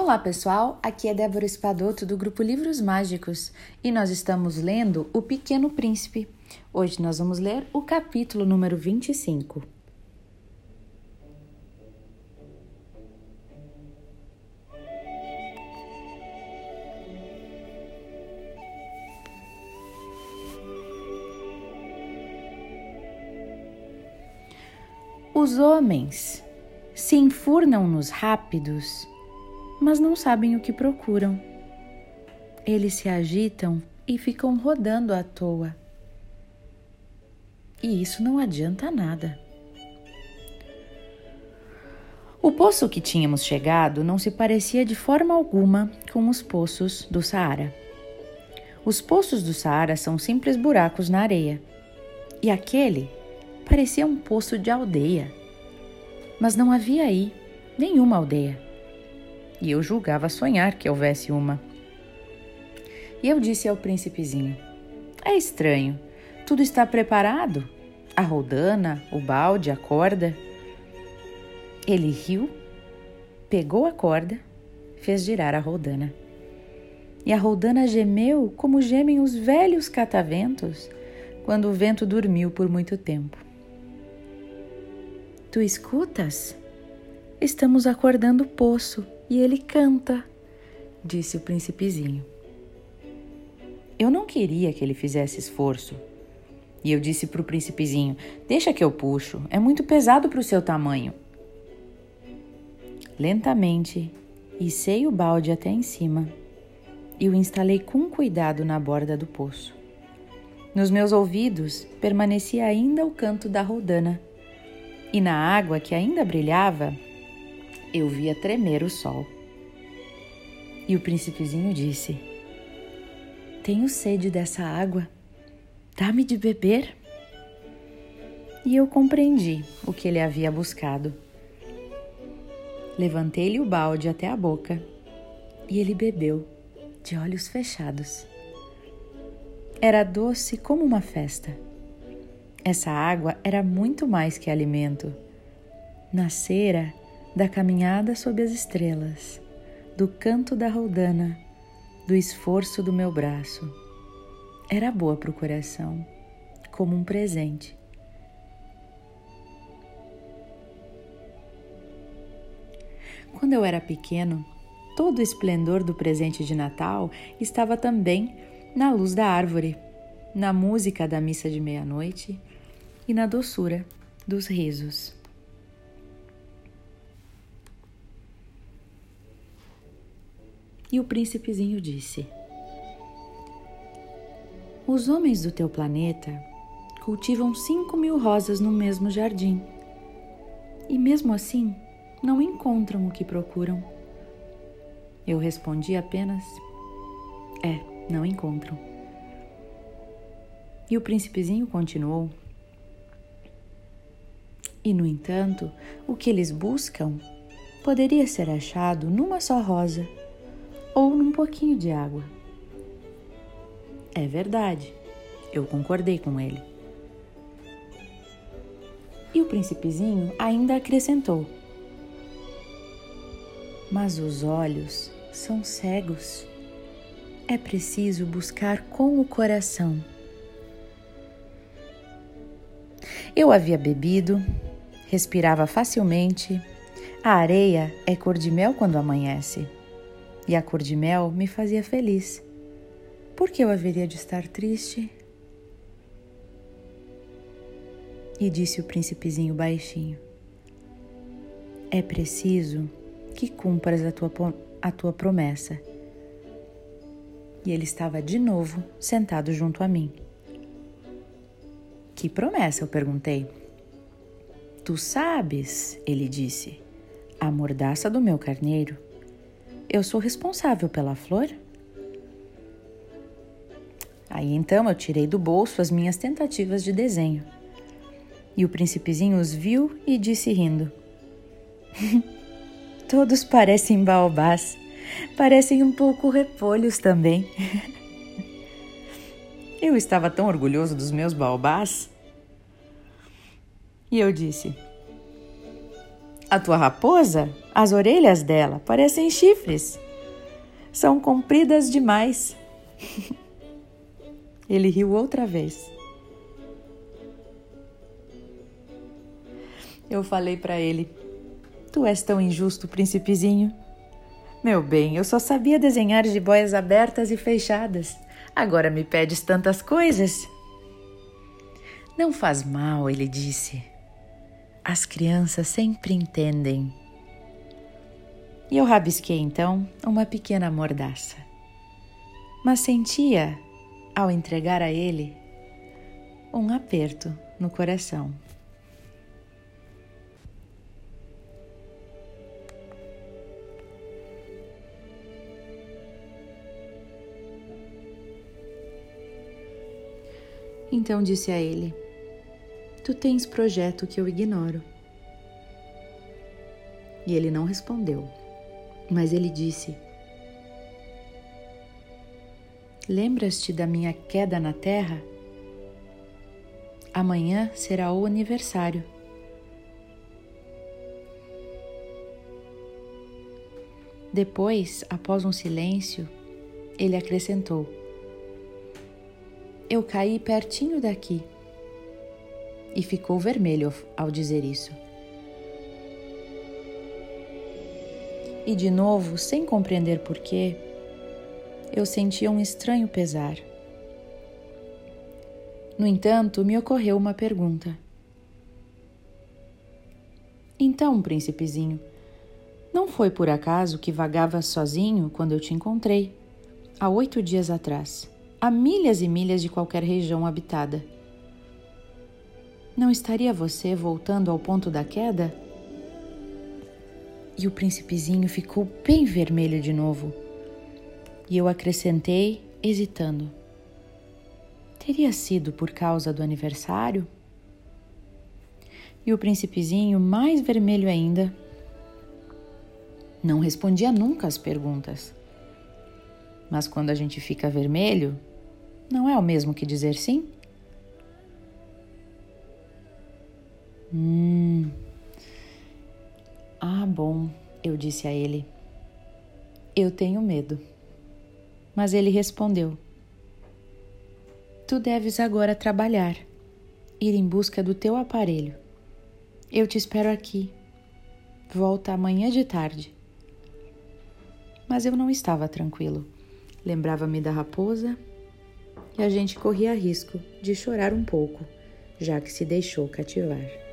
Olá pessoal, aqui é Débora Espadoto do grupo Livros Mágicos e nós estamos lendo O Pequeno Príncipe. Hoje nós vamos ler o capítulo número 25. Os homens se enfurnam nos rápidos mas não sabem o que procuram. Eles se agitam e ficam rodando à toa. E isso não adianta nada. O poço que tínhamos chegado não se parecia de forma alguma com os poços do Saara. Os poços do Saara são simples buracos na areia. E aquele parecia um poço de aldeia. Mas não havia aí nenhuma aldeia e eu julgava sonhar que houvesse uma. E eu disse ao príncipezinho: É estranho, tudo está preparado? A roldana, o balde, a corda. Ele riu, pegou a corda, fez girar a roldana. E a roldana gemeu como gemem os velhos cataventos quando o vento dormiu por muito tempo. Tu escutas? Estamos acordando o poço e ele canta, disse o príncipezinho. Eu não queria que ele fizesse esforço. E eu disse para o príncipezinho: Deixa que eu puxo, é muito pesado para o seu tamanho. Lentamente, içei o balde até em cima e o instalei com cuidado na borda do poço. Nos meus ouvidos permanecia ainda o canto da roldana, e na água que ainda brilhava eu via tremer o sol. E o príncipezinho disse: Tenho sede dessa água, dá-me de beber. E eu compreendi o que ele havia buscado. Levantei-lhe o balde até a boca e ele bebeu, de olhos fechados. Era doce como uma festa. Essa água era muito mais que alimento. Nascera da caminhada sob as estrelas, do canto da roldana, do esforço do meu braço. Era boa para o coração, como um presente. Quando eu era pequeno, todo o esplendor do presente de Natal estava também na luz da árvore, na música da missa de meia-noite e na doçura dos risos. E o príncipezinho disse: Os homens do teu planeta cultivam cinco mil rosas no mesmo jardim. E mesmo assim, não encontram o que procuram. Eu respondi apenas: É, não encontram. E o príncipezinho continuou: E no entanto, o que eles buscam poderia ser achado numa só rosa pouquinho de água. É verdade, eu concordei com ele. E o príncipezinho ainda acrescentou: Mas os olhos são cegos. É preciso buscar com o coração. Eu havia bebido, respirava facilmente. A areia é cor de mel quando amanhece e a cor de mel me fazia feliz. Por que eu haveria de estar triste? E disse o príncipezinho baixinho: É preciso que cumpras a tua, a tua promessa. E ele estava de novo sentado junto a mim. Que promessa? Eu perguntei. Tu sabes, ele disse, a mordaça do meu carneiro eu sou responsável pela flor? Aí então eu tirei do bolso as minhas tentativas de desenho. E o príncipezinho os viu e disse rindo: Todos parecem baobás, parecem um pouco repolhos também. eu estava tão orgulhoso dos meus baobás. E eu disse: A tua raposa? As orelhas dela parecem chifres. São compridas demais. Ele riu outra vez. Eu falei para ele: Tu és tão injusto, príncipezinho. Meu bem, eu só sabia desenhar jiboias abertas e fechadas. Agora me pedes tantas coisas. Não faz mal, ele disse. As crianças sempre entendem. E eu rabisquei então uma pequena mordaça. Mas sentia, ao entregar a ele, um aperto no coração. Então disse a ele: Tu tens projeto que eu ignoro. E ele não respondeu, mas ele disse: Lembras-te da minha queda na terra? Amanhã será o aniversário. Depois, após um silêncio, ele acrescentou: eu caí pertinho daqui. E ficou vermelho ao dizer isso. E de novo, sem compreender porquê, eu sentia um estranho pesar. No entanto, me ocorreu uma pergunta. Então, príncipezinho, não foi por acaso que vagava sozinho quando eu te encontrei, há oito dias atrás? a milhas e milhas de qualquer região habitada. Não estaria você voltando ao ponto da queda? E o príncipezinho ficou bem vermelho de novo. E eu acrescentei, hesitando: Teria sido por causa do aniversário? E o príncipezinho, mais vermelho ainda, não respondia nunca às perguntas. Mas quando a gente fica vermelho, não é o mesmo que dizer sim? Hum. Ah, bom, eu disse a ele. Eu tenho medo. Mas ele respondeu: Tu deves agora trabalhar, ir em busca do teu aparelho. Eu te espero aqui. Volta amanhã de tarde. Mas eu não estava tranquilo. Lembrava-me da raposa e a gente corria risco de chorar um pouco, já que se deixou cativar.